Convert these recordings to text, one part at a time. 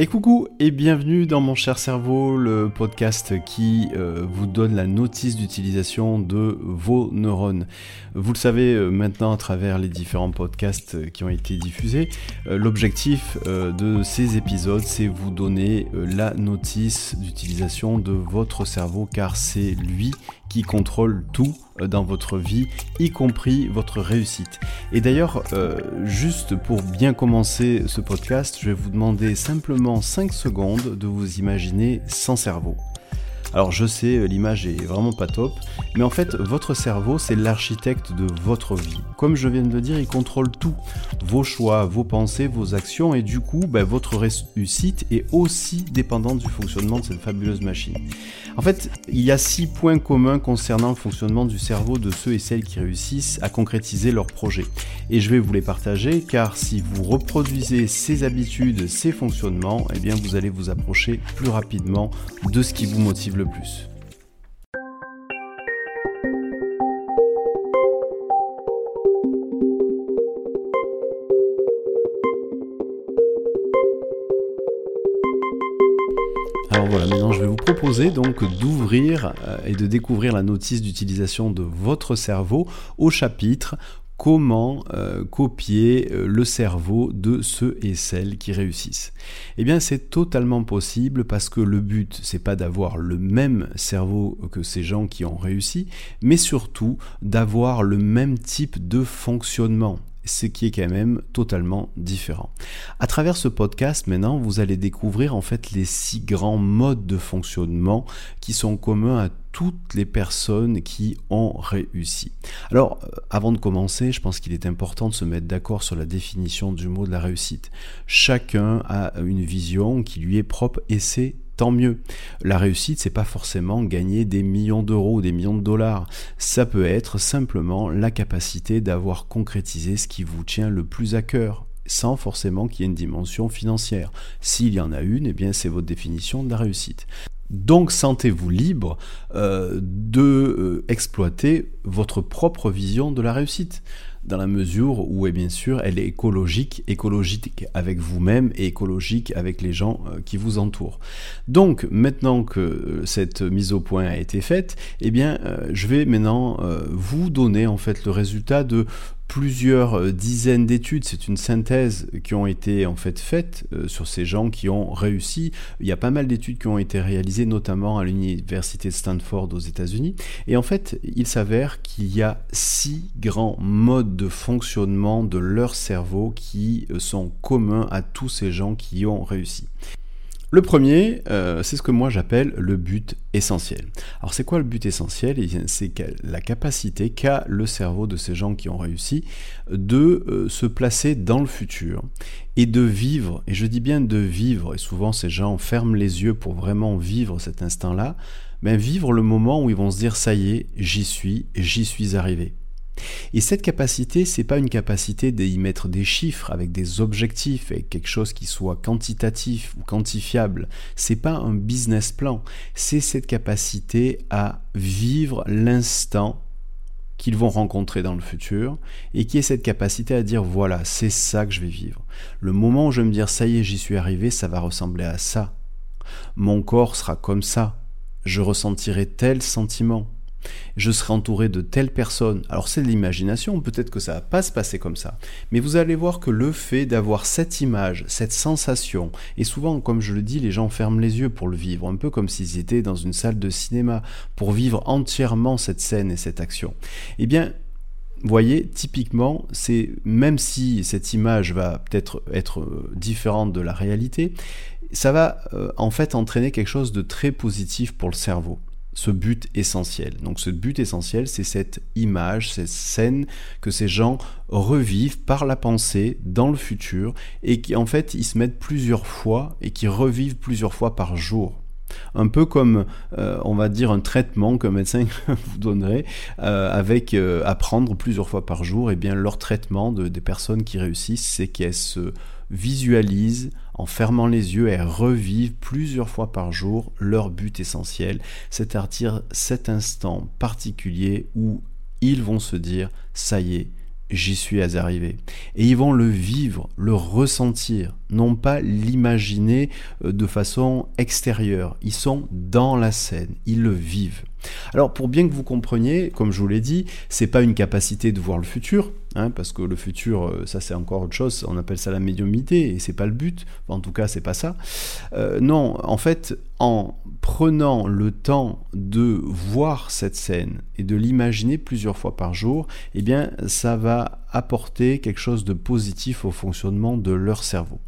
Et coucou et bienvenue dans mon cher cerveau, le podcast qui euh, vous donne la notice d'utilisation de vos neurones. Vous le savez euh, maintenant à travers les différents podcasts qui ont été diffusés, euh, l'objectif de ces épisodes c'est vous donner la notice d'utilisation de votre cerveau car c'est lui qui contrôle tout euh, dans votre vie, y compris votre réussite. Et d'ailleurs, euh, juste pour bien commencer ce podcast, je vais vous demander simplement 5 secondes de vous imaginer sans cerveau. Alors je sais, l'image est vraiment pas top, mais en fait, votre cerveau, c'est l'architecte de votre vie. Comme je viens de le dire, il contrôle tout. Vos choix, vos pensées, vos actions, et du coup, ben, votre réussite est aussi dépendante du fonctionnement de cette fabuleuse machine. En fait, il y a six points communs concernant le fonctionnement du cerveau de ceux et celles qui réussissent à concrétiser leurs projets. Et je vais vous les partager car si vous reproduisez ces habitudes, ces fonctionnements, eh bien vous allez vous approcher plus rapidement de ce qui vous motive plus. Alors voilà, maintenant je vais vous proposer donc d'ouvrir euh, et de découvrir la notice d'utilisation de votre cerveau au chapitre comment euh, copier euh, le cerveau de ceux et celles qui réussissent. Eh bien, c'est totalement possible parce que le but, c'est pas d'avoir le même cerveau que ces gens qui ont réussi, mais surtout d'avoir le même type de fonctionnement ce qui est quand même totalement différent. À travers ce podcast, maintenant, vous allez découvrir en fait les six grands modes de fonctionnement qui sont communs à toutes les personnes qui ont réussi. Alors, euh, avant de commencer, je pense qu'il est important de se mettre d'accord sur la définition du mot de la réussite. Chacun a une vision qui lui est propre et c'est tant mieux. La réussite, c'est pas forcément gagner des millions d'euros des millions de dollars. Ça peut être simplement la capacité d'avoir concrétisé ce qui vous tient le plus à cœur sans forcément qu'il y ait une dimension financière. S'il y en a une, eh bien c'est votre définition de la réussite. Donc sentez-vous libre euh, de euh, exploiter votre propre vision de la réussite dans la mesure où, et bien sûr, elle est écologique, écologique avec vous-même et écologique avec les gens euh, qui vous entourent. Donc, maintenant que euh, cette mise au point a été faite, eh bien, euh, je vais maintenant vous donner en fait le résultat de plusieurs euh, dizaines d'études, c'est une synthèse qui ont été en fait faites euh, sur ces gens qui ont réussi. Il y a pas mal d'études qui ont été réalisées, notamment à l'université de Stanford aux États-Unis. Et en fait, il s'avère qu'il y a six grands modes de fonctionnement de leur cerveau qui euh, sont communs à tous ces gens qui ont réussi. Le premier, euh, c'est ce que moi j'appelle le but essentiel. Alors c'est quoi le but essentiel? Eh C'est la capacité qu'a le cerveau de ces gens qui ont réussi de euh, se placer dans le futur et de vivre, et je dis bien de vivre, et souvent ces gens ferment les yeux pour vraiment vivre cet instant-là, mais vivre le moment où ils vont se dire ça y est, j'y suis, j'y suis arrivé. Et cette capacité, c'est pas une capacité d'y mettre des chiffres avec des objectifs et quelque chose qui soit quantitatif ou quantifiable. C'est pas un business plan. C'est cette capacité à vivre l'instant qu'ils vont rencontrer dans le futur et qui est cette capacité à dire voilà, c'est ça que je vais vivre. Le moment où je vais me dire ça y est, j'y suis arrivé, ça va ressembler à ça. Mon corps sera comme ça. Je ressentirai tel sentiment je serai entouré de telles personnes. Alors c'est de l'imagination, peut-être que ça va pas se passer comme ça. Mais vous allez voir que le fait d'avoir cette image, cette sensation, et souvent, comme je le dis, les gens ferment les yeux pour le vivre, un peu comme s'ils étaient dans une salle de cinéma, pour vivre entièrement cette scène et cette action. Eh bien, voyez, typiquement, c'est même si cette image va peut-être être euh, différente de la réalité, ça va euh, en fait entraîner quelque chose de très positif pour le cerveau ce but essentiel. Donc ce but essentiel, c'est cette image, cette scène que ces gens revivent par la pensée dans le futur et qui en fait ils se mettent plusieurs fois et qui revivent plusieurs fois par jour. Un peu comme, euh, on va dire, un traitement qu'un médecin vous donnerait euh, avec euh, à prendre plusieurs fois par jour. Et eh bien, leur traitement de, des personnes qui réussissent, c'est qu'elles se visualisent en fermant les yeux et revivent plusieurs fois par jour leur but essentiel, c'est-à-dire cet instant particulier où ils vont se dire ça y est, j'y suis arrivé. Et ils vont le vivre, le ressentir, non pas l'imaginer euh, de façon extérieure. Ils sont dans la scène, ils le vivent. Alors pour bien que vous compreniez, comme je vous l'ai dit, c'est pas une capacité de voir le futur, hein, parce que le futur, euh, ça c'est encore autre chose. On appelle ça la médiumité et c'est pas le but. En tout cas, c'est pas ça. Euh, non, en fait, en prenant le temps de voir cette scène et de l'imaginer plusieurs fois par jour, eh bien, ça va apporter quelque chose de positif au fonctionnement de leur cerveau.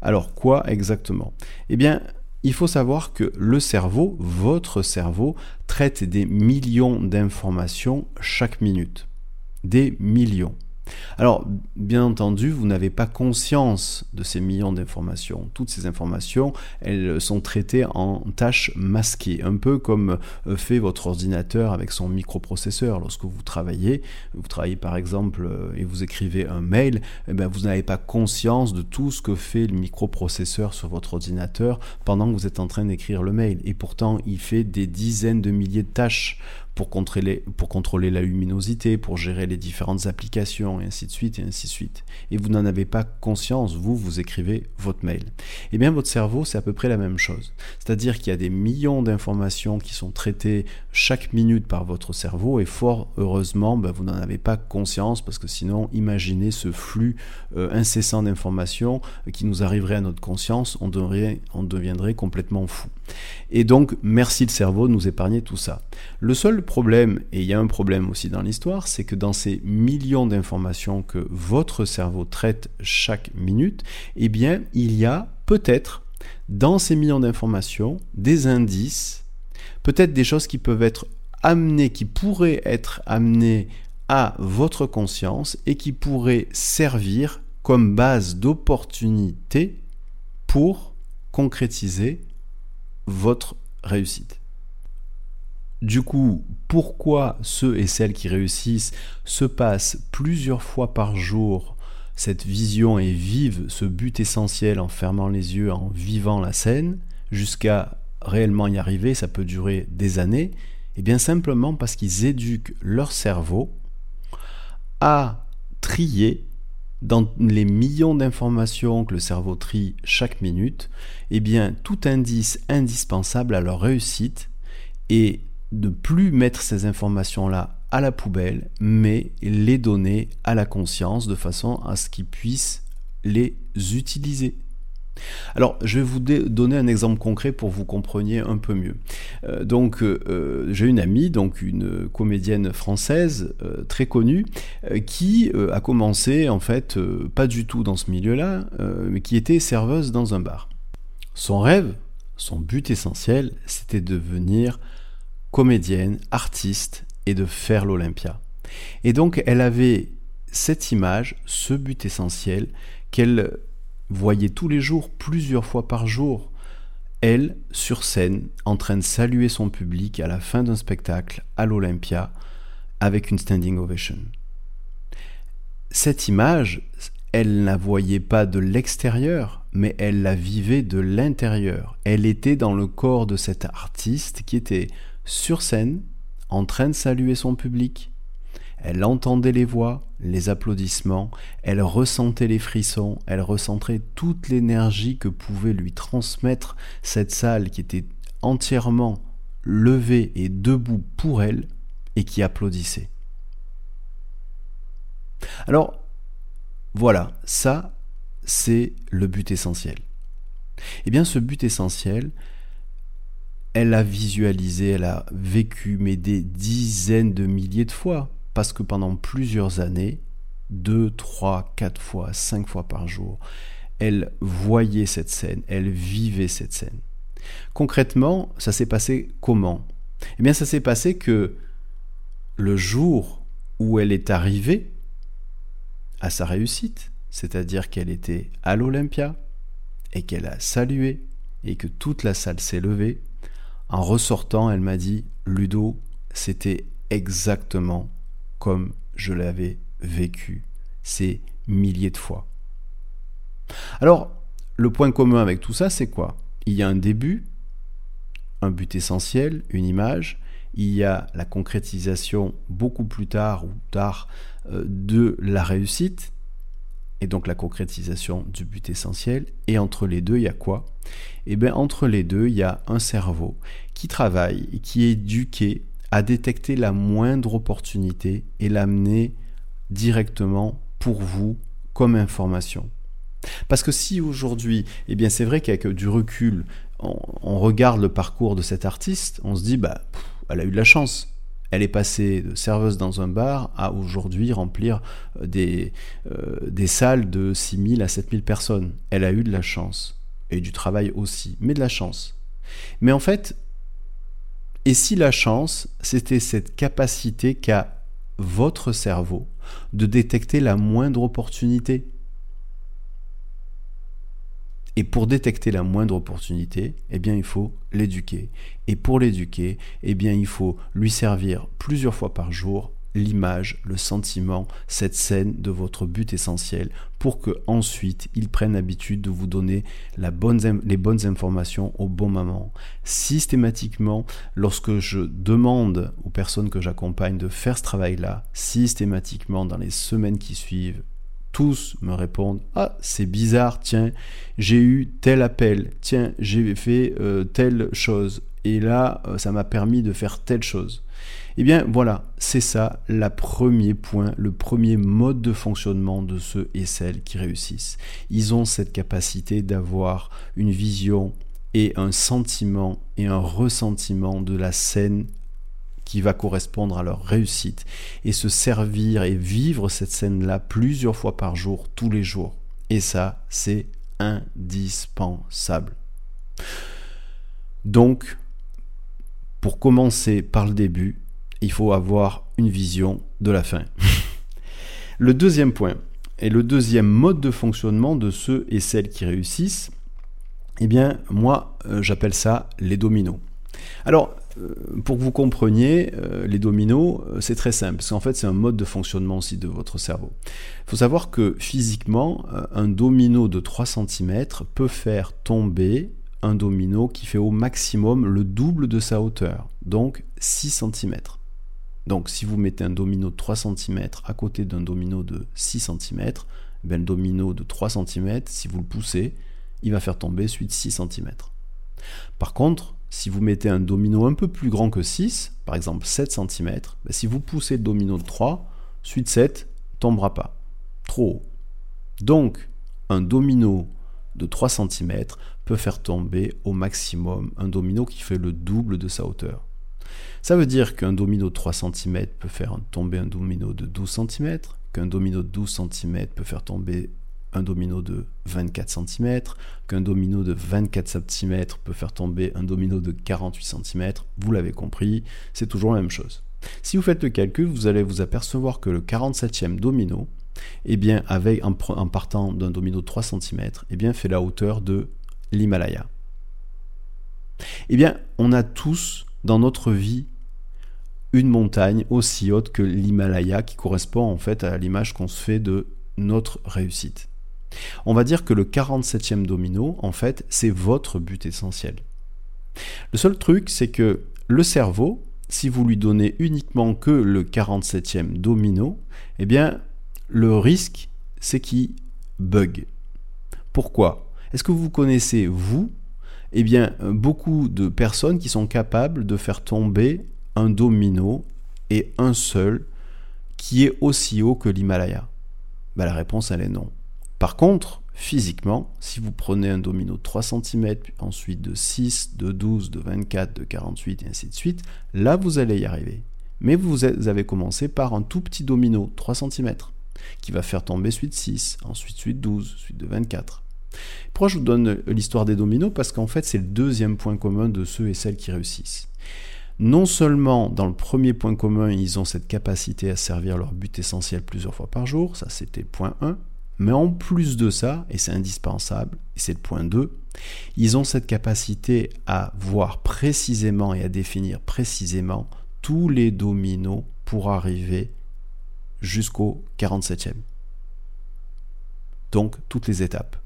Alors quoi exactement? Eh bien, il faut savoir que le cerveau, votre cerveau, traite des millions d'informations chaque minute. Des millions. Alors, bien entendu, vous n'avez pas conscience de ces millions d'informations. Toutes ces informations, elles sont traitées en tâches masquées, un peu comme euh, fait votre ordinateur avec son microprocesseur. Lorsque vous travaillez, vous travaillez par exemple euh, et vous écrivez un mail, eh bien, vous n'avez pas conscience de tout ce que fait le microprocesseur sur votre ordinateur pendant que vous êtes en train d'écrire le mail. Et pourtant, il fait des dizaines de milliers de tâches pour contrôler, pour contrôler la luminosité, pour gérer les différentes applications, et ainsi de suite, et ainsi de suite. Et vous n'en avez pas conscience, vous, vous écrivez votre mail. Eh bien, votre cerveau, c'est à peu près la même chose. C'est-à-dire qu'il y a des millions d'informations qui sont traitées chaque minute par votre cerveau, et fort heureusement, ben, vous n'en avez pas conscience, parce que sinon, imaginez ce flux euh, incessant d'informations qui nous arriverait à notre conscience, on, on deviendrait complètement fou. Et donc, merci le cerveau de nous épargner tout ça. Le seul problème, et il y a un problème aussi dans l'histoire, c'est que dans ces millions d'informations que votre cerveau traite chaque minute, eh bien, il y a peut-être dans ces millions d'informations des indices, peut-être des choses qui peuvent être amenées, qui pourraient être amenées à votre conscience et qui pourraient servir comme base d'opportunité pour concrétiser votre réussite. Du coup, pourquoi ceux et celles qui réussissent se passent plusieurs fois par jour cette vision et vivent ce but essentiel en fermant les yeux, en vivant la scène, jusqu'à réellement y arriver, ça peut durer des années, et eh bien simplement parce qu'ils éduquent leur cerveau à trier dans les millions d'informations que le cerveau trie chaque minute, eh bien tout indice indispensable à leur réussite est de plus mettre ces informations-là à la poubelle, mais les donner à la conscience de façon à ce qu'ils puissent les utiliser. Alors, je vais vous donner un exemple concret pour que vous compreniez un peu mieux. Euh, donc, euh, j'ai une amie, donc une comédienne française euh, très connue, qui a commencé en fait pas du tout dans ce milieu-là, mais qui était serveuse dans un bar. Son rêve, son but essentiel, c'était de devenir comédienne, artiste et de faire l'Olympia. Et donc elle avait cette image, ce but essentiel qu'elle voyait tous les jours, plusieurs fois par jour, elle, sur scène, en train de saluer son public à la fin d'un spectacle à l'Olympia avec une standing ovation. Cette image, elle ne la voyait pas de l'extérieur, mais elle la vivait de l'intérieur. Elle était dans le corps de cet artiste qui était sur scène, en train de saluer son public. Elle entendait les voix, les applaudissements, elle ressentait les frissons, elle ressentait toute l'énergie que pouvait lui transmettre cette salle qui était entièrement levée et debout pour elle et qui applaudissait. Alors, voilà, ça, c'est le but essentiel. Eh bien, ce but essentiel, elle a visualisé, elle a vécu, mais des dizaines de milliers de fois, parce que pendant plusieurs années, deux, trois, quatre fois, cinq fois par jour, elle voyait cette scène, elle vivait cette scène. Concrètement, ça s'est passé comment? Eh bien, ça s'est passé que le jour où elle est arrivée à sa réussite, c'est-à-dire qu'elle était à l'Olympia et qu'elle a salué et que toute la salle s'est levée, en ressortant, elle m'a dit Ludo, c'était exactement comme je l'avais vécu ces milliers de fois. Alors, le point commun avec tout ça, c'est quoi? Il y a un début, un but essentiel, une image, il y a la concrétisation beaucoup plus tard ou tard euh, de la réussite, et donc la concrétisation du but essentiel. Et entre les deux, il y a quoi? Eh bien, entre les deux, il y a un cerveau qui travaille et qui est éduqué à détecter la moindre opportunité et l'amener directement pour vous comme information. Parce que si aujourd'hui, eh bien c'est vrai qu'avec du recul, on, regarde le parcours de cet artiste, on se dit, bah, elle a eu de la chance. Elle est passée de serveuse dans un bar à aujourd'hui remplir euh, des, euh, des salles de 6000 à 7000 personnes. Elle a eu de la chance. Et du travail aussi, mais de la chance. Mais en fait, et si la chance, c'était cette capacité qu'a votre cerveau de détecter la moindre opportunité? Et pour détecter la moindre opportunité, eh bien, il faut l'éduquer. Et pour l'éduquer, eh bien, il faut lui servir plusieurs fois par jour l'image, le sentiment, cette scène de votre but essentiel pour que ensuite il prenne l'habitude de vous donner les bonnes informations au bon moment. Systématiquement, lorsque je demande aux personnes que j'accompagne de faire ce travail-là, systématiquement dans les semaines qui suivent, tous me répondent Ah, c'est bizarre, tiens, j'ai eu tel appel, tiens, j'ai fait euh, telle chose, et là, euh, ça m'a permis de faire telle chose. Eh bien, voilà, c'est ça le premier point, le premier mode de fonctionnement de ceux et celles qui réussissent. Ils ont cette capacité d'avoir une vision et un sentiment et un ressentiment de la scène qui va correspondre à leur réussite et se servir et vivre cette scène-là plusieurs fois par jour, tous les jours. Et ça, c'est indispensable. Donc, pour commencer par le début, il faut avoir une vision de la fin. le deuxième point, et le deuxième mode de fonctionnement de ceux et celles qui réussissent, eh bien, moi, euh, j'appelle ça les dominos. Alors, euh, pour que vous compreniez, euh, les dominos, c'est très simple, parce qu'en fait, c'est un mode de fonctionnement aussi de votre cerveau. Il faut savoir que physiquement, un domino de 3 cm peut faire tomber un domino qui fait au maximum le double de sa hauteur, donc 6 cm. Donc si vous mettez un domino de 3 cm à côté d'un domino de 6 cm, ben, le domino de 3 cm, si vous le poussez, il va faire tomber suite 6 cm. Par contre, si vous mettez un domino un peu plus grand que 6, par exemple 7 cm, ben, si vous poussez le domino de 3, suite 7 tombera pas. Trop haut. Donc, un domino de 3 cm peut faire tomber au maximum un domino qui fait le double de sa hauteur. Ça veut dire qu'un domino de 3 cm peut faire tomber un domino de 12 cm, qu'un domino de 12 cm peut faire tomber un domino de 24 cm, qu'un domino de 24 cm peut faire tomber un domino de 48 cm, vous l'avez compris, c'est toujours la même chose. Si vous faites le calcul, vous allez vous apercevoir que le 47e domino, eh bien, avec, en, partant d'un domino de 3 cm, eh bien, fait la hauteur de l'Himalaya. Eh bien, on a tous dans notre vie une montagne aussi haute que l'Himalaya qui correspond en fait à l'image qu'on se fait de notre réussite. On va dire que le 47e domino, en fait, c'est votre but essentiel. Le seul truc, c'est que le cerveau, si vous lui donnez uniquement que le 47e domino, eh bien, le risque, c'est qu'il bug. Pourquoi? Est-ce que vous connaissez, vous, eh bien, beaucoup de personnes qui sont capables de faire tomber un domino et un seul qui est aussi haut que l'Himalaya ben, La réponse, elle est non. Par contre, physiquement, si vous prenez un domino de 3 cm, ensuite de 6, de 12, de 24, de 48 et ainsi de suite, là vous allez y arriver. Mais vous avez commencé par un tout petit domino, 3 cm, qui va faire tomber suite 6, ensuite suite 12, suite de 24. Pourquoi je vous donne l'histoire des dominos Parce qu'en fait, c'est le deuxième point commun de ceux et celles qui réussissent. Non seulement dans le premier point commun, ils ont cette capacité à servir leur but essentiel plusieurs fois par jour, ça c'était point 1, mais en plus de ça, et c'est indispensable, et c'est le point 2, ils ont cette capacité à voir précisément et à définir précisément tous les dominos pour arriver jusqu'au 47e. Donc toutes les étapes.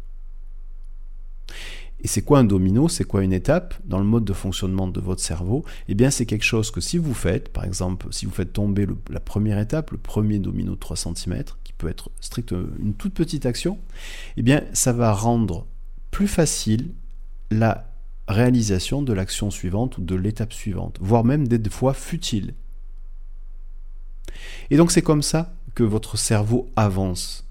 Et c'est quoi un domino? C'est quoi une étape dans le mode de fonctionnement de votre cerveau? Eh bien, c'est quelque chose que si vous faites, par exemple, si vous faites tomber la première étape, le premier domino de 3 cm, qui peut être strict, une toute petite action, eh bien, ça va rendre plus facile la réalisation de l'action suivante ou de l'étape suivante, voire même des fois futile. Et donc c'est comme ça que votre cerveau avance.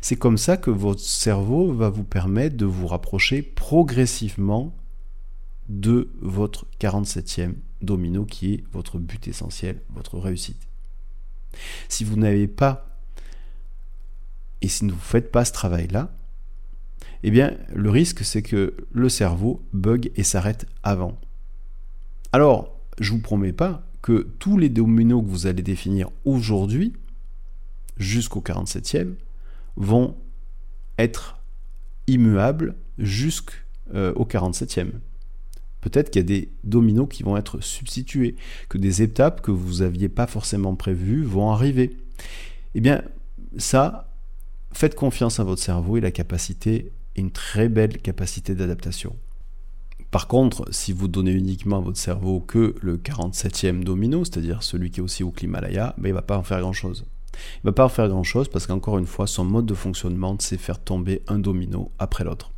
C'est comme ça que votre cerveau va vous permettre de vous rapprocher progressivement de votre 47e domino qui est votre but essentiel, votre réussite. Si vous n'avez pas et si vous ne faites pas ce travail-là, eh bien le risque c'est que le cerveau bug et s'arrête avant. Alors, je vous promets pas que tous les dominos que vous allez définir aujourd'hui jusqu'au 47e vont être immuables jusqu'au 47e. Peut-être qu'il y a des dominos qui vont être substitués, que des étapes que vous n'aviez pas forcément prévues vont arriver. Eh bien, ça, faites confiance à votre cerveau et la capacité, une très belle capacité d'adaptation. Par contre, si vous donnez uniquement à votre cerveau que le 47e domino, c'est-à-dire celui qui est aussi au Himalaya, ben il ne va pas en faire grand-chose. Il ne va pas faire grand-chose parce qu'encore une fois, son mode de fonctionnement, c'est faire tomber un domino après l'autre.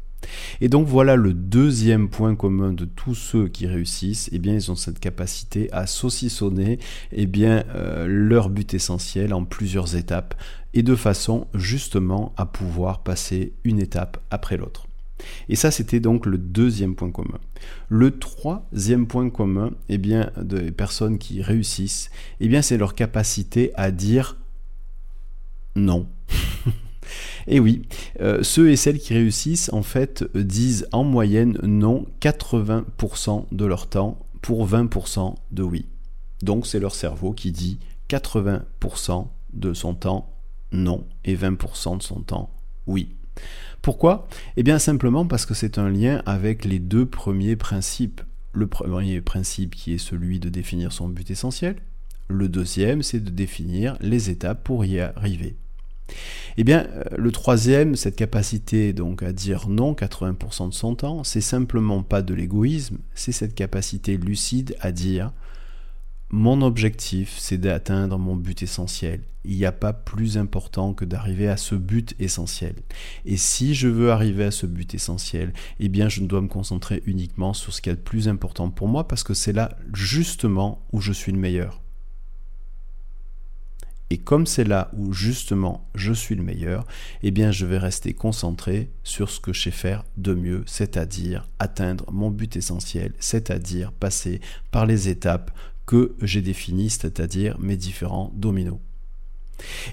Et donc voilà le deuxième point commun de tous ceux qui réussissent, eh bien ils ont cette capacité à saucissonner eh bien, euh, leur but essentiel en plusieurs étapes et de façon justement à pouvoir passer une étape après l'autre. Et ça, c'était donc le deuxième point commun. Le troisième point commun, eh bien, des personnes qui réussissent, eh bien, c'est leur capacité à dire non. et oui, euh, ceux et celles qui réussissent, en fait, disent en moyenne non 80% de leur temps pour 20% de oui. Donc c'est leur cerveau qui dit 80% de son temps non et 20% de son temps oui. Pourquoi? Eh bien simplement parce que c'est un lien avec les deux premiers principes. Le premier principe qui est celui de définir son but essentiel. Le deuxième, c'est de définir les étapes pour y arriver. Eh bien, euh, le troisième, cette capacité donc à dire non 80% de son temps, c'est simplement pas de l'égoïsme, c'est cette capacité lucide à dire mon objectif, c'est d'atteindre mon but essentiel. Il n'y a pas plus important que d'arriver à ce but essentiel. Et si je veux arriver à ce but essentiel, eh bien, je dois me concentrer uniquement sur ce qui est le plus important pour moi parce que c'est là justement où je suis le meilleur. Et comme c'est là où justement je suis le meilleur, eh bien je vais rester concentré sur ce que je sais faire de mieux, c'est-à-dire atteindre mon but essentiel, c'est-à-dire passer par les étapes que j'ai définies, c'est-à-dire mes différents dominos.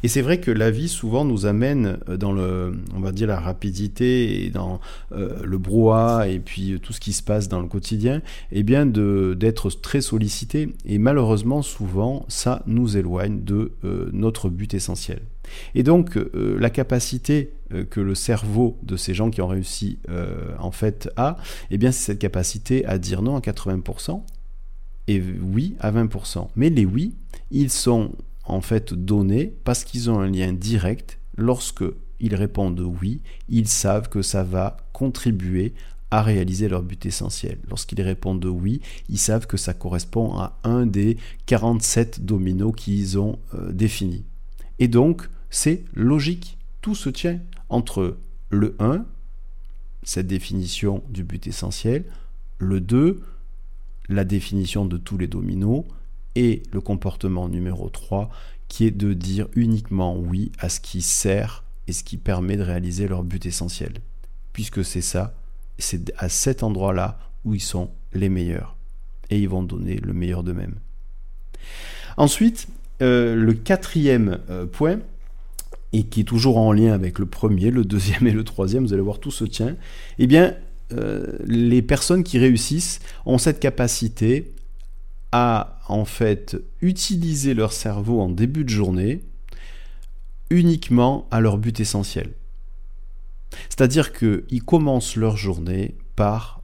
Et c'est vrai que la vie souvent nous amène euh, dans le, on va dire la rapidité et dans euh, le brouhaha et puis tout ce qui se passe dans le quotidien, et eh bien d'être très sollicité. Et malheureusement souvent ça nous éloigne de euh, notre but essentiel. Et donc la capacité que le cerveau de ces gens qui ont réussi en fait a, eh bien c'est cette capacité à dire non à 80% et oui à 20%. Mais les oui, ils sont en fait donnés parce qu'ils ont un lien direct. Lorsque ils répondent oui, ils savent que ça va contribuer à réaliser leur but essentiel. Lorsqu'ils répondent oui, ils savent que ça correspond à un des 47 dominos qu'ils ont euh, définis. Et donc, c'est logique. Tout se tient entre le 1, cette définition du but essentiel, le 2, la définition de tous les dominos, et le comportement numéro 3 qui est de dire uniquement oui à ce qui sert et ce qui permet de réaliser leur but essentiel. Puisque c'est ça, c'est à cet endroit-là où ils sont les meilleurs. Et ils vont donner le meilleur d'eux-mêmes. Ensuite, euh, le quatrième euh, point, et qui est toujours en lien avec le premier, le deuxième et le troisième, vous allez voir tout se tient, eh bien, euh, les personnes qui réussissent ont cette capacité à en fait utiliser leur cerveau en début de journée uniquement à leur but essentiel. C'est-à-dire qu'ils commencent leur journée par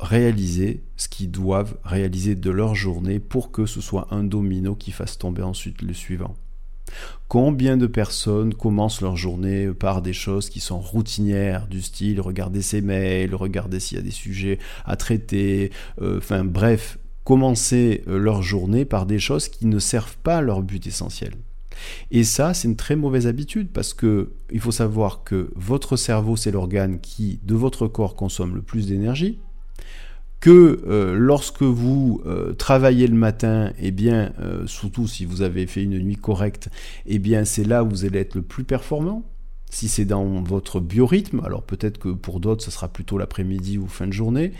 réaliser ce qu'ils doivent réaliser de leur journée pour que ce soit un domino qui fasse tomber ensuite le suivant. Combien de personnes commencent leur journée par des choses qui sont routinières, du style regarder ses mails, regarder s'il y a des sujets à traiter, euh, enfin bref, commencer euh, leur journée par des choses qui ne servent pas à leur but essentiel. Et ça, c'est une très mauvaise habitude parce que il faut savoir que votre cerveau, c'est l'organe qui, de votre corps, consomme le plus d'énergie que euh, lorsque vous euh, travaillez le matin, et eh bien, surtout si vous avez fait une nuit correcte, et eh bien, c'est là où vous allez être le plus performant. Si c'est dans votre biorhythme, alors peut-être que pour d'autres, ce sera plutôt l'après-midi ou fin de journée.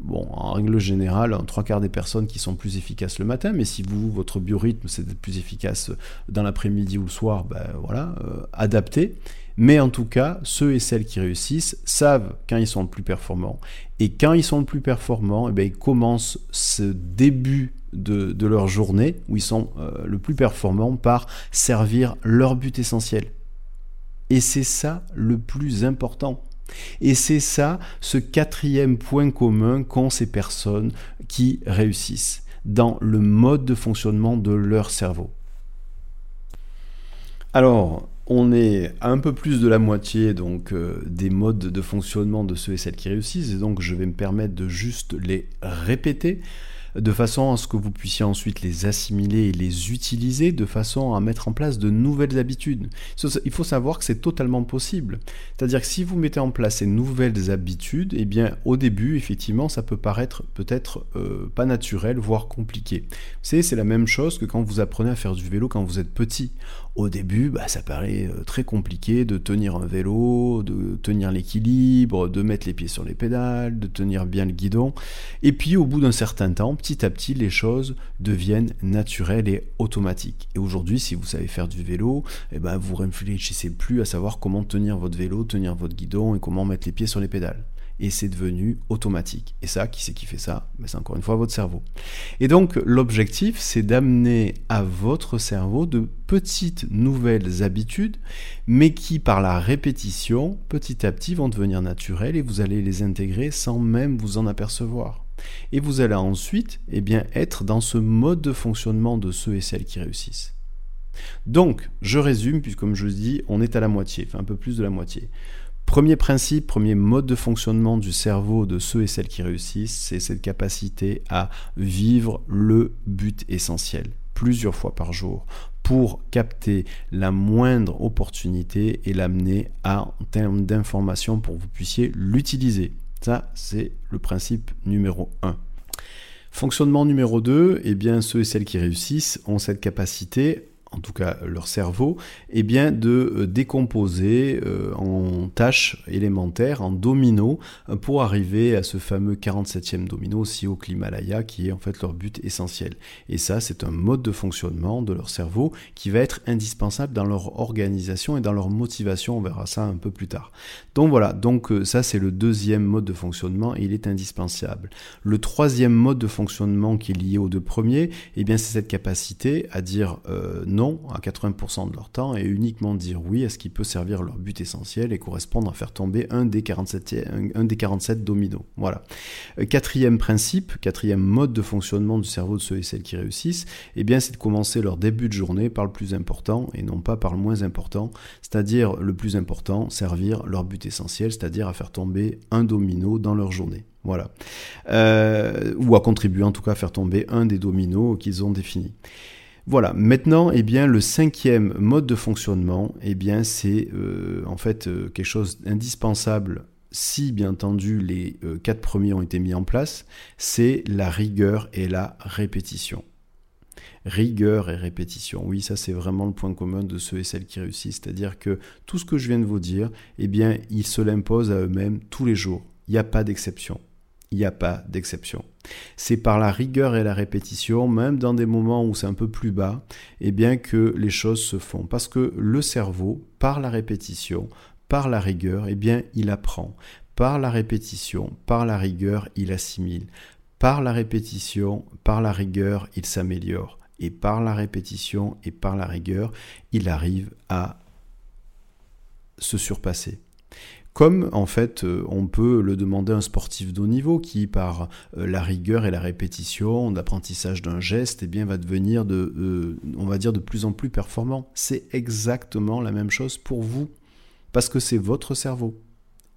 Bon, en règle générale, trois quarts des personnes qui sont plus efficaces le matin, mais si vous, votre biorhythme, c'est d'être plus efficace dans l'après-midi ou le soir, ben voilà, adaptez. Mais en tout cas, ceux et celles qui réussissent savent quand ils sont le plus performants. Et quand ils sont le plus performants, eh bien, ils commencent ce début de, leur journée, où ils sont euh, le plus performants, par servir leur but essentiel. Et c'est ça le plus important. Et c'est ça ce quatrième point commun qu'ont ces personnes qui réussissent dans le mode de fonctionnement de leur cerveau. Alors, on est à un peu plus de la moitié donc euh, des modes de fonctionnement de ceux et celles qui réussissent, et donc je vais me permettre de juste les répéter de façon à ce que vous puissiez ensuite les assimiler et les utiliser de façon à mettre en place de nouvelles habitudes. Il faut savoir que c'est totalement possible. C'est-à-dire que si vous mettez en place ces nouvelles habitudes, eh au début, effectivement, ça peut paraître peut-être euh, pas naturel, voire compliqué. C'est la même chose que quand vous apprenez à faire du vélo quand vous êtes petit. Au début, bah, ça paraît euh, très compliqué de tenir un vélo, de tenir l'équilibre, de mettre les pieds sur les pédales, de tenir bien le guidon. Et puis au bout d'un certain temps, petit à petit, les choses deviennent naturelles et automatiques. Et aujourd'hui, si vous savez faire du vélo, eh ben, vous réfléchissez plus à savoir comment tenir votre vélo, tenir votre guidon et comment mettre les pieds sur les pédales et c'est devenu automatique. Et ça, qui c'est qui fait ça? Ben, C'est encore une fois votre cerveau. Et donc l'objectif, c'est d'amener à votre cerveau de petites nouvelles habitudes, mais qui par la répétition, petit à petit, vont devenir naturelles et vous allez les intégrer sans même vous en apercevoir. Et vous allez ensuite eh bien, être dans ce mode de fonctionnement de ceux et celles qui réussissent. Donc, je résume, puisque comme je dis, on est à la moitié, enfin un peu plus de la moitié. Premier principe, premier mode de fonctionnement du cerveau de ceux et celles qui réussissent, c'est cette capacité à vivre le but essentiel plusieurs fois par jour pour capter la moindre opportunité et l'amener à en termes d'information pour que vous puissiez l'utiliser. Ça, c'est le principe numéro 1. Fonctionnement numéro 2, eh bien, ceux et celles qui réussissent ont cette capacité en tout cas leur cerveau, eh bien de euh, décomposer euh, en tâches élémentaires, en dominos, euh, pour arriver à ce fameux 47e domino, aussi au Himalaya, qui est en fait leur but essentiel. Et ça, c'est un mode de fonctionnement de leur cerveau qui va être indispensable dans leur organisation et dans leur motivation. On verra ça un peu plus tard. Donc voilà, donc ça c'est le deuxième mode de fonctionnement et il est indispensable. Le troisième mode de fonctionnement qui est lié aux deux premiers, eh bien c'est cette capacité à dire non à 80% de leur temps et uniquement dire oui à ce qui peut servir leur but essentiel et correspondre à faire tomber un des 47, un, des 47 dominos. Voilà. Euh, quatrième principe, quatrième mode de fonctionnement du cerveau de ceux et celles qui réussissent, eh bien c'est de commencer leur début de journée par le plus important et non pas par le moins important, c'est-à-dire le plus important, servir leur but essentiel, c'est-à-dire à faire tomber un domino dans leur journée. Voilà. Euh, ou à contribuer en tout cas à faire tomber un des dominos qu'ils ont définis. Voilà, maintenant, eh bien, le cinquième mode de fonctionnement, eh bien, c'est euh, en fait euh, quelque chose d'indispensable si, bien entendu, les euh, quatre premiers ont été mis en place, c'est la rigueur et la répétition. Rigueur et répétition. Oui, ça c'est vraiment le point commun de ceux et celles qui réussissent. C'est-à-dire que tout ce que je viens de vous dire, eh bien, ils se l'imposent à eux-mêmes tous les jours. Il n'y a pas d'exception il n'y a pas d'exception. C'est par la rigueur et la répétition, même dans des moments où c'est un peu plus bas, et eh bien que les choses se font. Parce que le cerveau, par la répétition, par la rigueur, eh bien il apprend. Par la répétition, par la rigueur, il assimile. Par la répétition, par la rigueur, il s'améliore. Et par la répétition et par la rigueur, il arrive à se surpasser. Comme en fait euh, on peut le demander à un sportif de haut niveau qui par euh, la rigueur et la répétition d'apprentissage d'un geste eh bien, va devenir de, euh, on va dire de plus en plus performant. C'est exactement la même chose pour vous parce que c'est votre cerveau.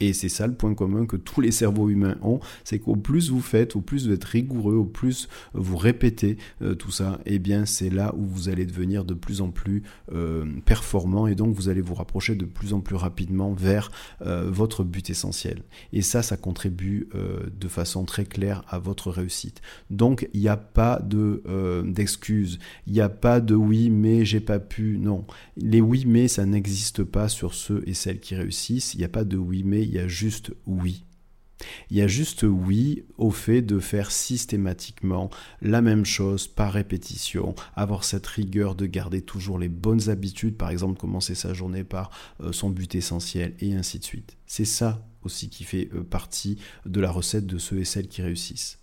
Et c'est ça le point commun que tous les cerveaux humains ont, c'est qu'au plus vous faites, au plus vous êtes rigoureux, au plus vous répétez euh, tout ça, et eh bien c'est là où vous allez devenir de plus en plus euh, performant et donc vous allez vous rapprocher de plus en plus rapidement vers euh, votre but essentiel. Et ça, ça contribue de façon très claire à votre réussite. Donc il n'y a pas de d'excuses, il n'y a pas de oui mais j'ai pas pu. Non, les oui mais ça n'existe pas sur ceux et celles qui réussissent. Il n'y a pas de oui mais il y a juste oui. Il y a juste oui au fait de faire systématiquement la même chose par répétition, avoir cette rigueur de garder toujours les bonnes habitudes, par exemple commencer sa journée par euh, son but essentiel et ainsi de suite. C'est ça aussi qui fait euh, partie de la recette de ceux et celles qui réussissent.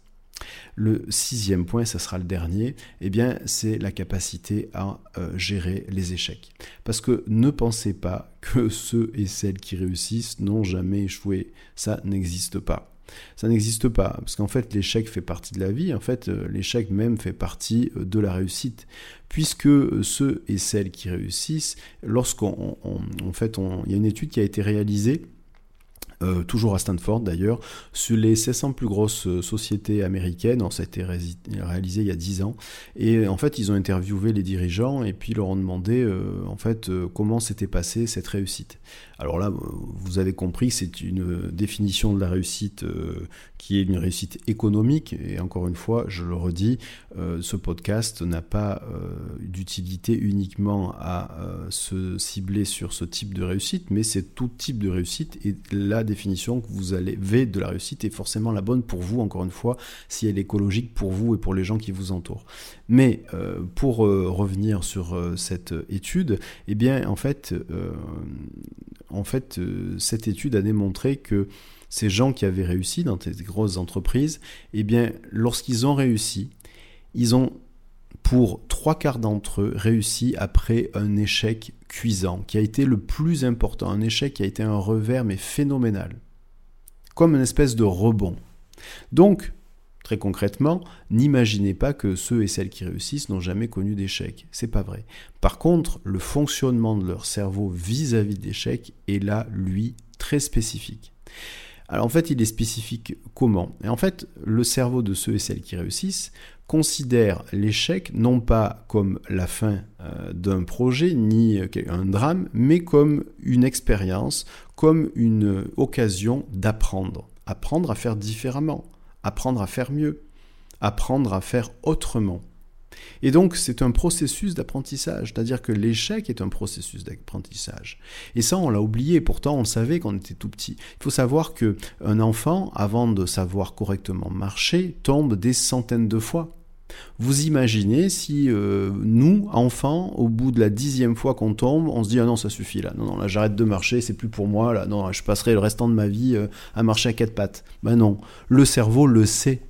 Le sixième point, ça sera le dernier, eh bien, c'est la capacité à euh, gérer les échecs. Parce que ne pensez pas que ceux et celles qui réussissent n'ont jamais échoué. Ça n'existe pas. Ça n'existe pas, parce qu'en fait l'échec fait partie de la vie, en fait euh, l'échec même fait partie euh, de la réussite, puisque ceux et celles qui réussissent, lorsqu'on fait il y a une étude qui a été réalisée euh, toujours à Stanford d'ailleurs, sur les 700 plus grosses euh, sociétés américaines. Ça a été réalisé il y a 10 ans. Et en fait, ils ont interviewé les dirigeants et puis leur ont demandé euh, en fait comment s'était passée cette réussite. Alors là, vous avez compris, c'est une définition de la réussite qui est une réussite économique. Et encore une fois, je le redis, ce podcast n'a pas d'utilité uniquement à se cibler sur ce type de réussite, mais c'est tout type de réussite. Et là, définition que vous allez V de la réussite est forcément la bonne pour vous, encore une fois, si elle est écologique pour vous et pour les gens qui vous entourent. Mais euh, pour euh, revenir sur euh, cette étude, eh bien, en fait, en fait cette étude a démontré que ces gens qui avaient réussi dans ces grosses entreprises, eh bien, lorsqu'ils ont réussi, ils ont pour trois quarts d'entre eux réussi après un échec cuisant, qui a été le plus important, un échec qui a été un revers mais phénoménal, comme une espèce de rebond. Donc, très concrètement, n'imaginez pas que ceux et celles qui réussissent n'ont jamais connu d'échec. C'est pas vrai. Par contre, le fonctionnement de leur cerveau vis-à-vis d'échecs est là, lui, très spécifique. Alors en fait, il est spécifique comment? Et en fait, le cerveau de ceux et celles qui réussissent considère l'échec non pas comme la fin euh, d'un projet ni un drame, mais comme une expérience, comme une occasion d'apprendre. Apprendre à faire différemment, apprendre à faire mieux, apprendre à faire autrement. Et donc c'est un processus d'apprentissage, c'est-à-dire que l'échec est un processus d'apprentissage. Et ça on l'a oublié, pourtant on le savait quand on était tout petit. Il faut savoir que un enfant, avant de savoir correctement marcher, tombe des centaines de fois. Vous imaginez si euh, nous, enfants, au bout de la dixième fois qu'on tombe, on se dit ah non ça suffit là, non non là j'arrête de marcher, c'est plus pour moi là, non je passerai le restant de ma vie euh, à marcher à quatre pattes. Ben non, le cerveau le sait,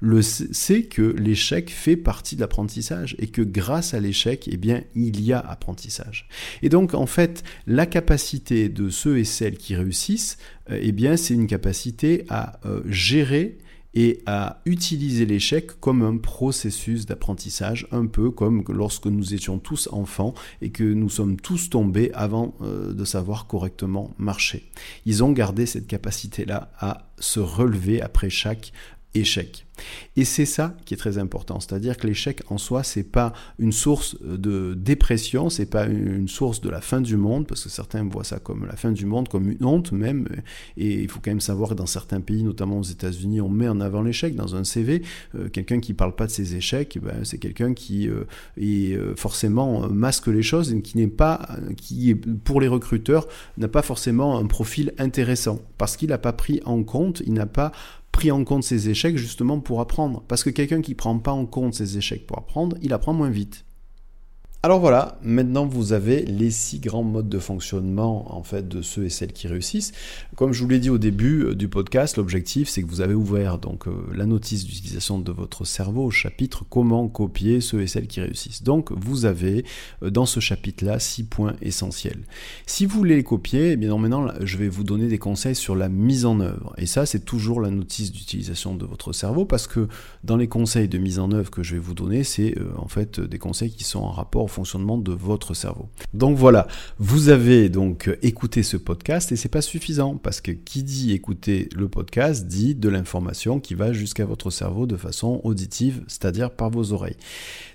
le sait que l'échec fait partie de l'apprentissage et que grâce à l'échec, eh bien il y a apprentissage. Et donc en fait la capacité de ceux et celles qui réussissent, euh, eh bien c'est une capacité à gérer et à utiliser l'échec comme un processus d'apprentissage, un peu comme lorsque nous étions tous enfants et que nous sommes tous tombés avant euh, de savoir correctement marcher. Ils ont gardé cette capacité-là à se relever après chaque échec. Et c'est ça qui est très important, c'est-à-dire que l'échec en soi, c'est pas une source de dépression, c'est pas une source de la fin du monde, parce que certains voient ça comme la fin du monde, comme une honte même. Et il faut quand même savoir que dans certains pays, notamment aux États-Unis, on met en avant l'échec dans un CV. Euh, quelqu'un qui parle pas de ses échecs, ben, c'est quelqu'un qui euh, est euh, forcément masque les choses et qui n'est pas, qui pour les recruteurs n'a pas forcément un profil intéressant, parce qu'il n'a pas pris en compte, il n'a pas pris en compte ses échecs justement pour apprendre. Parce que quelqu'un qui prend pas en compte ses échecs pour apprendre, il apprend moins vite. Alors voilà, maintenant vous avez les six grands modes de fonctionnement en fait de ceux et celles qui réussissent. Comme je vous l'ai dit au début euh, du podcast, l'objectif c'est que vous avez ouvert donc euh, la notice d'utilisation de votre cerveau au chapitre comment copier ceux et celles qui réussissent. Donc vous avez euh, dans ce chapitre-là six points essentiels. Si vous voulez les copier, eh bien maintenant je vais vous donner des conseils sur la mise en œuvre. Et ça c'est toujours la notice d'utilisation de votre cerveau parce que dans les conseils de mise en œuvre que je vais vous donner, c'est en fait des conseils qui sont en rapport fonctionnement de votre cerveau. Donc voilà, vous avez donc écouté ce podcast et c'est pas suffisant parce que qui dit écouter le podcast dit de l'information qui va jusqu'à votre cerveau de façon auditive, c'est-à-dire par vos oreilles.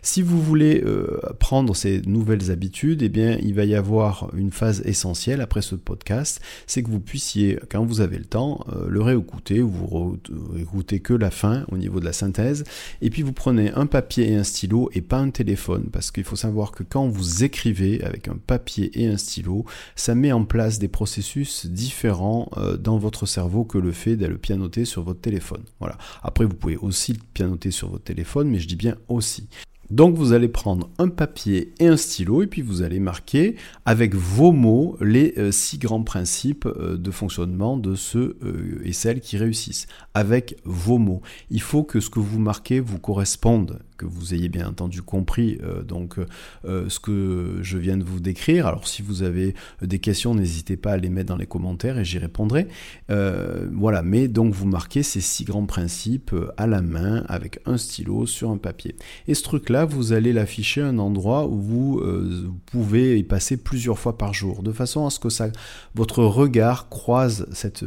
Si vous voulez euh, prendre ces nouvelles habitudes, eh bien il va y avoir une phase essentielle après ce podcast, c'est que vous puissiez, quand vous avez le temps, euh, le réécouter, vous écoutez que la fin au niveau de la synthèse, et puis vous prenez un papier et un stylo et pas un téléphone, parce qu'il faut savoir que quand vous écrivez avec un papier et un stylo, ça met en place des processus différents euh, dans votre cerveau que le fait d'aller pianoter sur votre téléphone. Voilà. Après, vous pouvez aussi pianoter sur votre téléphone, mais je dis bien aussi. Donc vous allez prendre un papier et un stylo et puis vous allez marquer avec vos mots les euh, six grands principes euh, de fonctionnement de ceux et celles qui réussissent. Avec vos mots. Il faut que ce que vous marquez vous corresponde que vous ayez bien entendu compris euh, donc euh, ce que je viens de vous décrire. Alors si vous avez des questions, n'hésitez pas à les mettre dans les commentaires et j'y répondrai. Euh, voilà, mais donc vous marquez ces six grands principes à la main avec un stylo sur un papier. Et ce truc-là, vous allez l'afficher un endroit où vous, pouvez y passer plusieurs fois par jour, de façon à ce que ça, votre regard croise cette,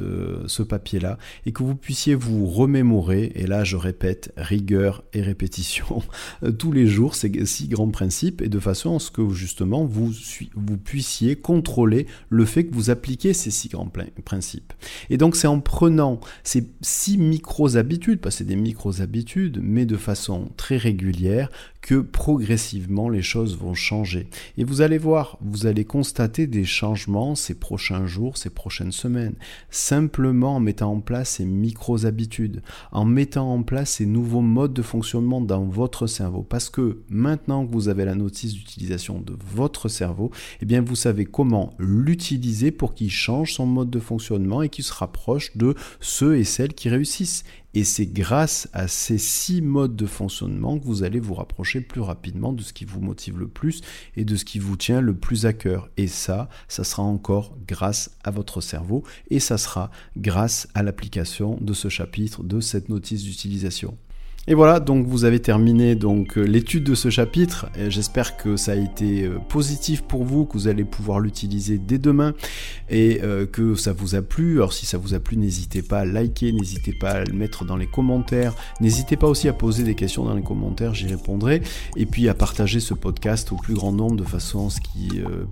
ce papier-là et que vous puissiez vous remémorer. Et là, je répète, rigueur et répétition euh, tous les jours ces six grands principes et de façon à ce que justement vous, vous puissiez contrôler le fait que vous appliquez ces six grands principes. Et donc c'est en prenant ces six micro-habitudes, pas c'est des micro-habitudes, mais de façon très régulière, que progressivement les choses vont changer. Et vous allez voir, vous allez constater des changements ces prochains jours, ces prochaines semaines, simplement en mettant en place ces micro-habitudes, en mettant en place ces nouveaux modes de fonctionnement dans votre cerveau. Parce que maintenant que vous avez la notice d'utilisation de votre cerveau, eh bien vous savez comment l'utiliser pour qu'il change son mode de fonctionnement et qu'il se rapproche de ceux et celles qui réussissent. Et c'est grâce à ces six modes de fonctionnement que vous allez vous rapprocher plus rapidement de ce qui vous motive le plus et de ce qui vous tient le plus à cœur. Et ça, ça sera encore grâce à votre cerveau et ça sera grâce à l'application de ce chapitre, de cette notice d'utilisation. Et voilà, donc vous avez terminé donc euh, l'étude de ce chapitre. J'espère que ça a été euh, positif pour vous, que vous allez pouvoir l'utiliser dès demain et euh, que ça vous a plu. Alors si ça vous a plu, n'hésitez pas à liker, n'hésitez pas à le mettre dans les commentaires, n'hésitez pas aussi à poser des questions dans les commentaires, j'y répondrai. Et puis à partager ce podcast au plus grand nombre de façon à ce que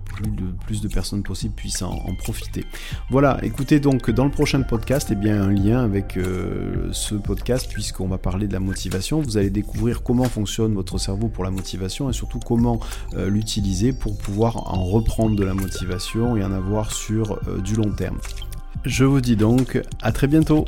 plus, de, personnes possibles puissent en, profiter. Voilà, écoutez donc dans le prochain podcast, et eh bien un lien avec ce podcast puisqu'on va parler de la vous allez découvrir comment fonctionne votre cerveau pour la motivation et surtout comment euh, l'utiliser pour pouvoir en reprendre de la motivation et en avoir sur euh, du long terme. Je vous dis donc à très bientôt